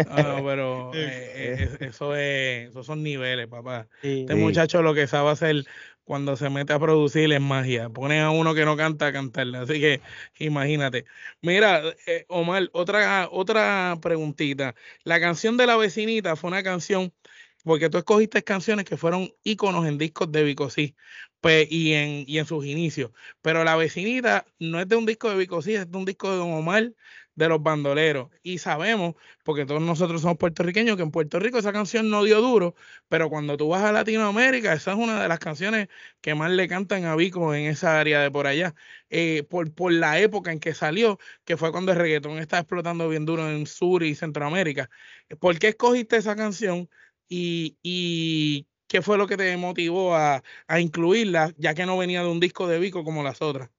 Speaker 3: No, pero eh, eh, eso es, esos son niveles, papá.
Speaker 4: Sí.
Speaker 3: Este
Speaker 2: Sí.
Speaker 3: muchacho lo que sabe hacer cuando se mete a producir es magia. Pone a uno que no canta a cantarle. Así que imagínate. Mira, eh, Omar, otra, otra preguntita. La canción de la vecinita fue una canción, porque tú escogiste canciones que fueron íconos en discos de Vico sí. pues, y, en, sus inicios. Pero La Vecinita no es de un disco de Vico sí, es de un disco de Don Omar de los bandoleros. Y sabemos, porque todos nosotros somos puertorriqueños, que en Puerto Rico esa canción no dio duro, pero cuando tú vas a Latinoamérica, esa es una de las canciones que más le cantan a Vico en esa área de por allá, eh, por, por la época en que salió, que fue cuando el reggaetón está explotando bien duro en Sur y Centroamérica. ¿Por qué escogiste esa canción? Y, y qué fue lo que te motivó a, incluirla, ya que no venía de un disco de Vico como las otras.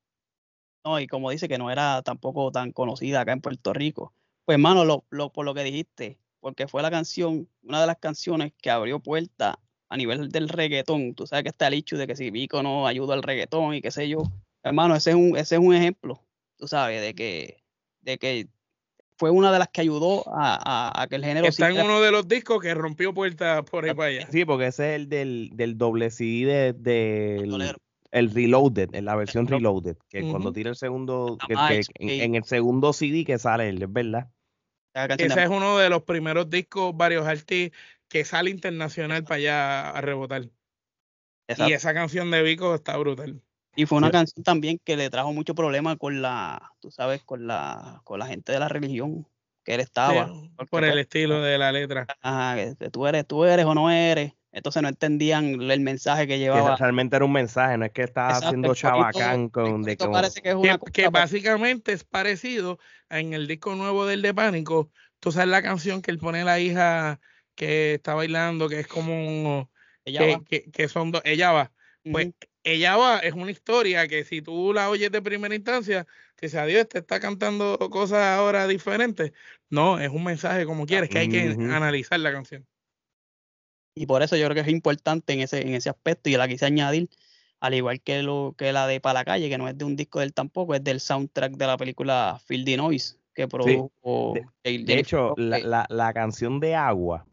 Speaker 4: No, y como dice que no era tampoco tan conocida acá en Puerto Rico. Pues, hermano, lo, lo, por lo que dijiste, porque fue la canción, una de las canciones que abrió puerta a nivel del reggaetón. Tú sabes que está el hecho de que si Vico no ayuda al reggaetón y qué sé yo. Hermano, ese es un, ese es un ejemplo, tú sabes, de que, de que fue una de las que ayudó a, a, que el género...
Speaker 3: Está en uno de los discos que rompió puertas por ahí para allá.
Speaker 2: Sí, porque ese es el del, del doble CD de, el Reloaded, en la versión Reloaded, que cuando tira el segundo, que, en, el segundo CD que sale, es verdad.
Speaker 3: Ese es uno de los primeros discos, varios artistas, que sale internacional para allá a rebotar. Y esa canción de Vico está brutal.
Speaker 4: Y fue una canción también que le trajo mucho problema con la, tú sabes, con la, con la gente de la religión que él estaba.
Speaker 3: por el pues, estilo de la letra.
Speaker 4: Ajá, que tú eres, tú eres o no eres entonces no entendían el mensaje que llevaba.
Speaker 2: Que realmente era un mensaje, no es que estaba haciendo chabacán con... De
Speaker 3: que, básicamente es parecido en el disco nuevo del de Pánico. Tú sabes la canción que él pone a la hija que está bailando, que es como... Ella que, Que, son dos... Ella va. Pues ella va, es una historia que si tú la oyes de primera instancia, que sea Dios te está cantando cosas ahora diferentes. No, es un mensaje como quieres, que hay que analizar la canción.
Speaker 4: Y por eso yo creo que es importante en ese, en ese aspecto y la quise añadir, al igual que, lo, que la de Pa' la calle, que no es de un disco del tampoco, es del soundtrack de la película Field the Noise, que produjo...
Speaker 2: De, hecho, la, la, canción de Agua,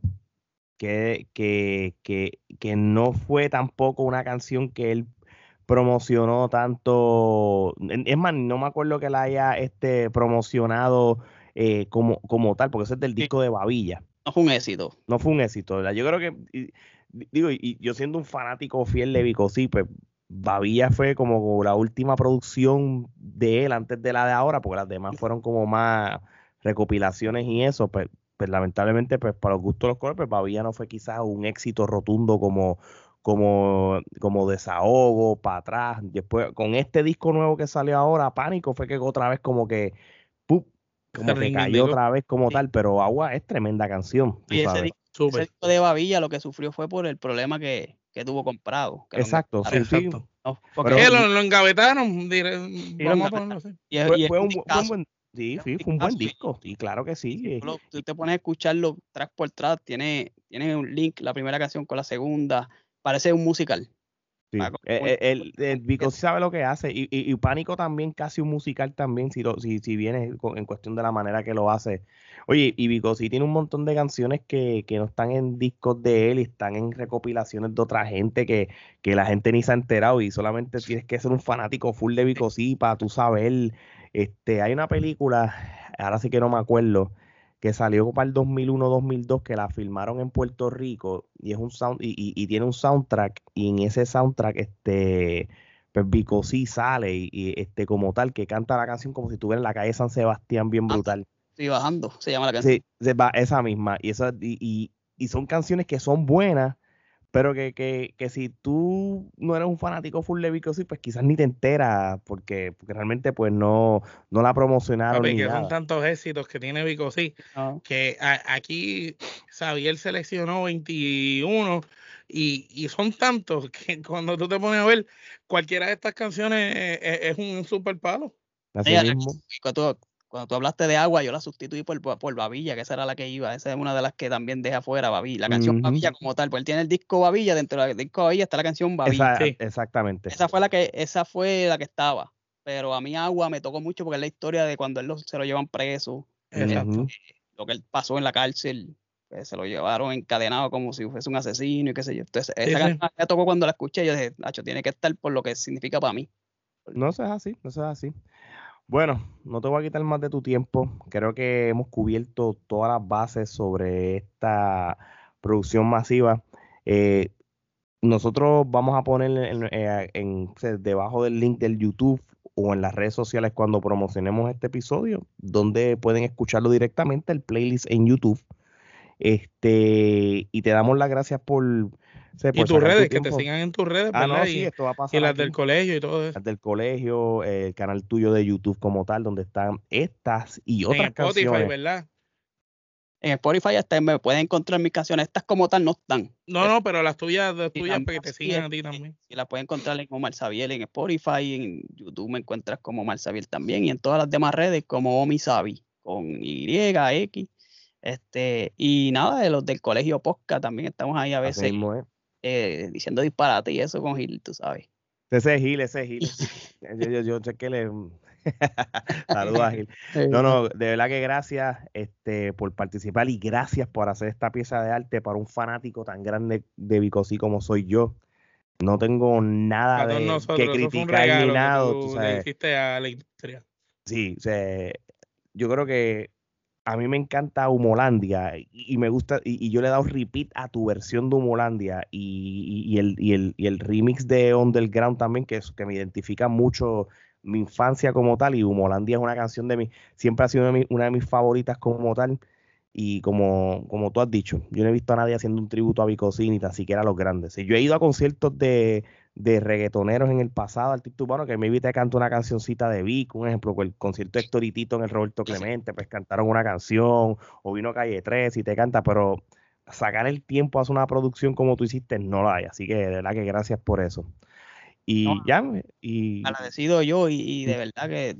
Speaker 2: que, que, que, que no fue tampoco una canción que él promocionó tanto, es más, no me acuerdo que la haya este, promocionado eh, como, como tal, porque ese es del disco de Babilla
Speaker 4: no fue un éxito.
Speaker 2: No fue un éxito, ¿verdad? Yo creo que, digo, y yo siendo un fanático fiel de Vico, sí, pues Babilla fue como la última producción de él antes de la de ahora, porque las demás fueron como más recopilaciones y eso, pues, pues lamentablemente, pues para los gustos de los colores, pues Babilla no fue quizás un éxito rotundo como, como, como desahogo, para atrás. Después, con este disco nuevo que salió ahora, Pánico, fue que otra vez como que como que cayó otra vez como tal, pero Agua es tremenda canción.
Speaker 4: Y ese, disco, de Babilla lo que sufrió fue por el problema que, que tuvo comprado.
Speaker 2: exacto, sí, sí.
Speaker 3: porque lo, lo, engavetaron. vamos
Speaker 2: a fue, un, buen, sí, sí, fue un buen disco, sí, claro que sí.
Speaker 4: Tú te pones a escucharlo track por track, tiene, tiene un link, la primera canción con la segunda, parece un musical.
Speaker 2: Sí. Eh, eh, el, sabe lo que hace y, y, Pánico también, casi un musical también, si, si, si viene en cuestión de la manera que lo hace. Oye, y sí tiene un montón de canciones que, que no están en discos de él y están en recopilaciones de otra gente que, que la gente ni se ha enterado y solamente tienes que ser un fanático full de sí para tú saber. Este, hay una película, ahora sí que no me acuerdo, que salió para el 2001-2002, que la filmaron en Puerto Rico y es un sound y, tiene un soundtrack y en ese soundtrack este pues Vico sí sale y, este como tal que canta la canción como si estuviera en la calle San Sebastián bien ah, brutal.
Speaker 4: Sí, bajando, se llama la canción.
Speaker 2: Sí, esa misma y esa y, y son canciones que son buenas pero que, que, que, si tú no eres un fanático full de Vico, sí, pues quizás ni te enteras, porque, porque realmente pues no, no la promocionaron.
Speaker 3: que son tantos éxitos que tiene ah. que aquí Xavier seleccionó 21 y, y, son tantos que cuando tú te pones a ver, cualquiera de estas canciones es, un super palo.
Speaker 2: Así mismo
Speaker 4: cuando tú hablaste de agua, yo la sustituí por, por Babilla, que esa era la que iba. Esa es una de las que también deja fuera Babilla. La canción Babilla como tal, pues él tiene el disco Babilla, dentro del disco Babilla está la canción Babilla.
Speaker 2: Exactamente.
Speaker 4: Esa fue la que, esa fue la que estaba. Pero a mí agua me tocó mucho porque es la historia de cuando él se lo llevan preso. Exacto. lo que él pasó en la cárcel, pues, se lo llevaron encadenado como si fuese un asesino y qué sé yo. Entonces, esa canción me tocó cuando la escuché. Yo dije, Nacho, tiene que estar por lo que significa para mí.
Speaker 2: No es así, no es así. Bueno, no te voy a quitar más de tu tiempo. Creo que hemos cubierto todas las bases sobre esta producción masiva. Eh, nosotros vamos a poner en, eh, debajo del link del YouTube o en las redes sociales cuando promocionemos este episodio, donde pueden escucharlo directamente, el playlist en YouTube. Este, y te damos las gracias por.
Speaker 3: Y tus redes, que te sigan en tus redes,
Speaker 2: ah, No, sí, esto va a pasar
Speaker 3: y las del colegio y todo eso.
Speaker 2: Las del colegio, el canal tuyo de YouTube como tal, donde están estas y otras en Spotify, canciones.
Speaker 3: ¿verdad?
Speaker 4: en Spotify hasta me pueden encontrar mis canciones. Estas como tal no están.
Speaker 3: No, no, pero las tuyas, las tuyas para que te sigan a ti también.
Speaker 4: Y las pueden encontrar en Omar Sabiel en Spotify, en YouTube me encuentras como Omar Sabiel también, y en todas las demás redes como Omi Sabi, con Y, X. Este, y nada, de los del colegio Posca también estamos ahí a veces eh, diciendo disparate y eso con Gil, tú sabes.
Speaker 2: Ese es Gil, ese es Gil. yo, yo, yo sé que le Saludos, Ágil. No, no, de verdad que gracias este, por participar y gracias por hacer esta pieza de arte para un fanático tan grande de Bicosí como soy yo. No tengo nada de, que criticar ni nada. Tú,
Speaker 3: a la
Speaker 2: Sí, o sea, yo creo que a mí me encanta Humolandia y, me gusta, y, yo le he dado repeat a tu versión de Humolandia y, el, el, y el remix de Underground también, que, que me identifica mucho mi infancia como tal y Humolandia es una canción de mi, siempre ha sido una de, mis, favoritas como tal y como, como tú has dicho, yo no he visto a nadie haciendo un tributo a Bicosí ni tan siquiera a los grandes. Yo he ido a conciertos de, de reggaetoneros en el pasado, artista urbano, que me te canto una cancioncita de Vic, un ejemplo, el concierto de Héctor en el Roberto Clemente, pues cantaron una canción, o vino Calle 3 y te canta, pero sacar el tiempo a hacer una producción como tú hiciste no la hay, así que de verdad que gracias por eso. Y ya, y...
Speaker 4: Agradecido yo y, de verdad que,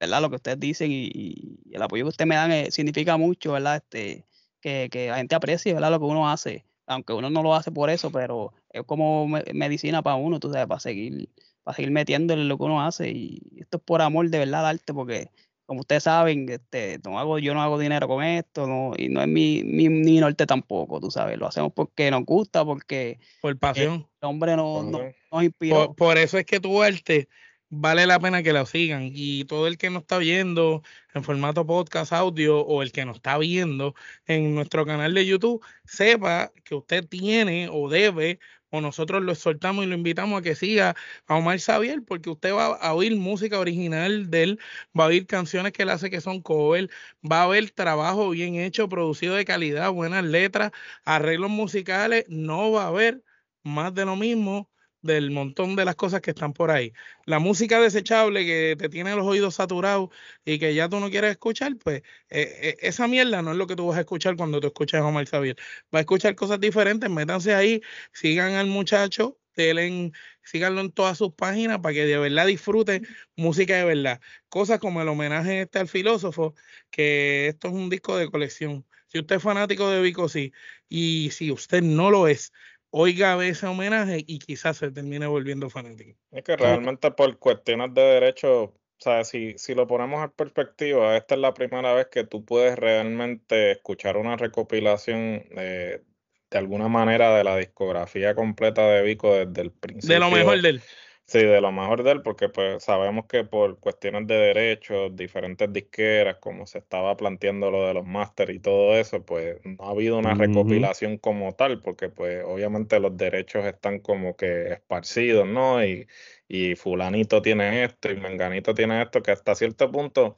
Speaker 4: ¿verdad? Lo que ustedes dicen y, el apoyo que ustedes me dan eh, significa mucho, ¿verdad? Este, que, que, la gente aprecie, ¿verdad? Lo que uno hace, aunque uno no lo hace por eso, pero es como medicina para uno, tú sabes, para seguir, para seguir metiéndole lo que uno hace y esto es por amor de verdad arte porque como ustedes saben, este, no hago, yo no hago dinero con esto, no, y no es mi, mi, norte tampoco, tú sabes, lo hacemos porque nos gusta, porque
Speaker 3: por pasión.
Speaker 4: El hombre nos, nos, inspiró.
Speaker 3: Por, eso es que tu arte vale la pena que lo sigan. Y todo el que nos está viendo en formato podcast audio o el que nos está viendo en nuestro canal de YouTube, sepa que usted tiene o debe o nosotros lo exhortamos y lo invitamos a que siga a Omar Xavier, porque usted va a oír música original de él, va a oír canciones que él hace que son cover, va a ver trabajo bien hecho, producido de calidad, buenas letras, arreglos musicales, no va a haber más de lo mismo del montón de las cosas que están por ahí. La música desechable que te tiene los oídos saturados y que ya tú no quieres escuchar, pues eh, eh, esa mierda no es lo que tú vas a escuchar cuando tú escuchas a Omar Xavier. Va a escuchar cosas diferentes, métanse ahí, sigan al muchacho, denle, síganlo en todas sus páginas para que de verdad disfruten música de verdad. Cosas como el homenaje este al filósofo, que esto es un disco de colección. Si usted es fanático de Vico, sí, y si usted no lo es, oiga ese homenaje y quizás se termine volviendo fanático.
Speaker 5: Es que realmente por cuestiones de derecho, o sea, si, si lo ponemos en perspectiva, esta es la primera vez que tú puedes realmente escuchar una recopilación de alguna manera de la discografía completa de Vico desde el principio.
Speaker 3: De lo mejor de él.
Speaker 5: Sí, de lo mejor de él, porque pues sabemos que por cuestiones de derechos, diferentes disqueras, como se estaba planteando lo de los máster y todo eso, pues no ha habido una recopilación como tal, porque pues obviamente los derechos están como que esparcidos, ¿no? Y, y fulanito tiene esto y menganito tiene esto, que hasta cierto punto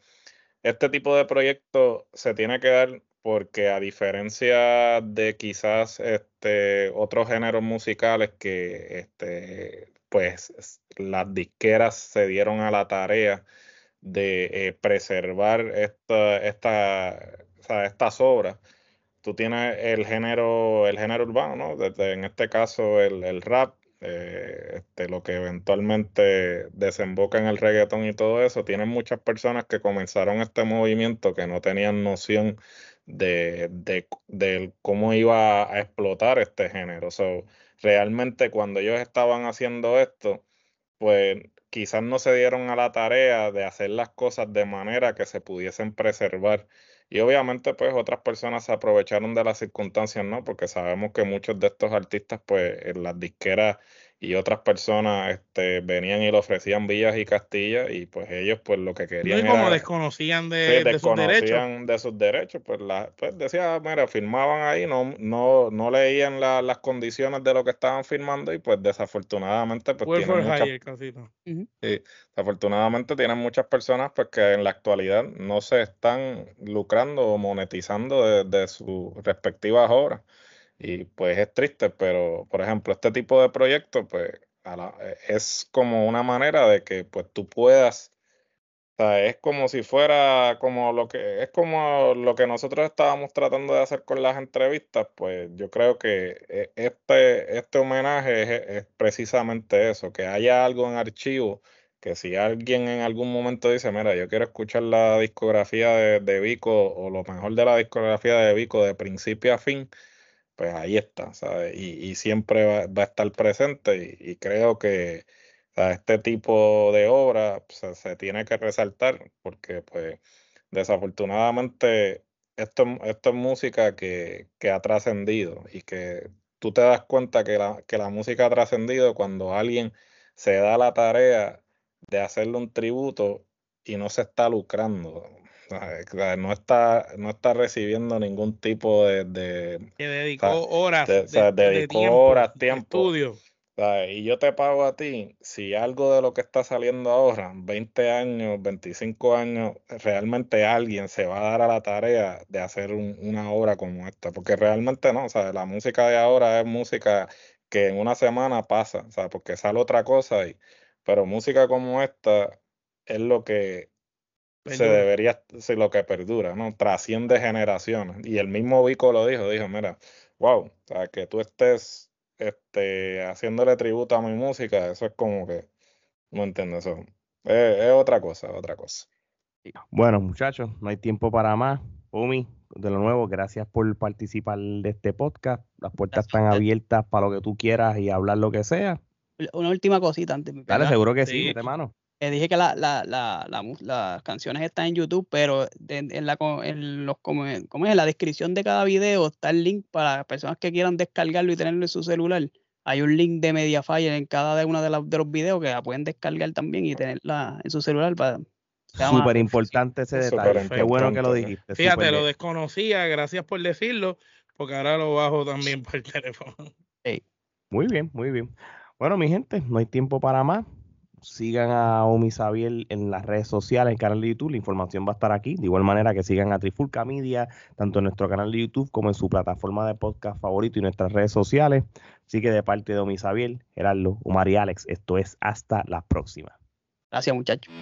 Speaker 5: este tipo de proyecto se tiene que dar porque a diferencia de quizás este, otros géneros musicales que este, pues las disqueras se dieron a la tarea de eh, preservar esta, esta, estas obras. Tú tienes el género, el género urbano, ¿no? En este caso el, rap, eh, este, lo que eventualmente desemboca en el reggaetón y todo eso. Tienen muchas personas que comenzaron este movimiento que no tenían noción de, de, cómo iba a explotar este género. So, realmente cuando ellos estaban haciendo esto, pues quizás no se dieron a la tarea de hacer las cosas de manera que se pudiesen preservar. Y obviamente, pues otras personas se aprovecharon de las circunstancias, ¿no? Porque sabemos que muchos de estos artistas, pues en las disqueras y otras personas este, venían y le ofrecían villas y castillas y pues ellos pues lo que querían
Speaker 3: y como desconocían de,
Speaker 5: de sus derechos. de sus derechos, pues, la, pues decía, mira, firmaban ahí, no, no, no leían las condiciones de lo que estaban firmando y pues desafortunadamente pues tienen muchas, sí, desafortunadamente tienen muchas personas pues que en la actualidad no se están lucrando o monetizando de, de sus respectivas obras. Y pues es triste, pero por ejemplo, este tipo de proyectos, pues eh, es como una manera de que pues tú puedas, es como si fuera como lo que, es como lo que nosotros estábamos tratando de hacer con las entrevistas, pues yo creo que eh, este, este homenaje es, precisamente eso, que haya algo en archivo que si alguien en algún momento dice, mira, yo quiero escuchar la discografía de, de Vico o lo mejor de la discografía de Vico de principio a fin, pues ahí está, ¿sabes? Y, siempre va, a estar presente y, creo que este tipo de obra se tiene que resaltar porque pues desafortunadamente esto, esto es música que, que ha trascendido y que tú te das cuenta que la, que la música ha trascendido cuando alguien se da la tarea de hacerle un tributo y no se está lucrando no está, no está recibiendo ningún tipo de...
Speaker 3: que dedicó horas.
Speaker 5: dedicó horas, tiempo. Estudio. Y yo te pago a ti, si algo de lo que está saliendo ahora, 20 años, 25 años, realmente alguien se va a dar a la tarea de hacer una obra como esta, porque realmente no, o sea, la música de ahora es música que en una semana pasa, o sea, porque sale otra cosa, y, pero música como esta es lo que se debería, ser lo que perdura, ¿no? Trasciende generaciones. Y el mismo Vico lo dijo, dijo, mira, wow, o sea, que tú estés este, haciéndole tributo a mi música, eso es como que, no entiendo eso. Es, otra cosa, otra cosa.
Speaker 2: Bueno, muchachos, no hay tiempo para más. Umi, de lo nuevo, gracias por participar de este podcast. Las puertas están abiertas para lo que tú quieras y hablar lo que sea.
Speaker 4: Una última cosita antes.
Speaker 2: Dale, seguro que sí, hermano.
Speaker 4: Eh, dije que la, la, la, las canciones están en YouTube, pero en, la, en, los, como, como en la descripción de cada video está el link para las personas que quieran descargarlo y tenerlo en su celular. Hay un link de Mediafire en cada uno de, de los videos que la pueden descargar también y tenerla en su celular para
Speaker 2: Súper importante ese detalle. Qué bueno que lo dijiste.
Speaker 3: Fíjate, lo desconocía, gracias por decirlo, porque ahora lo bajo también por teléfono.
Speaker 2: Muy bien, muy bien. Bueno, mi gente, no hay tiempo para más sigan a Omi en las redes sociales, en el canal de YouTube, la información va a estar aquí. De igual manera que sigan a Trifulca Media, tanto en nuestro canal de YouTube como en su plataforma de podcast favorito y nuestras redes sociales. Así que de parte de Omi Gerardo, Omar y Alex, esto es hasta la próxima.
Speaker 4: Gracias muchachos.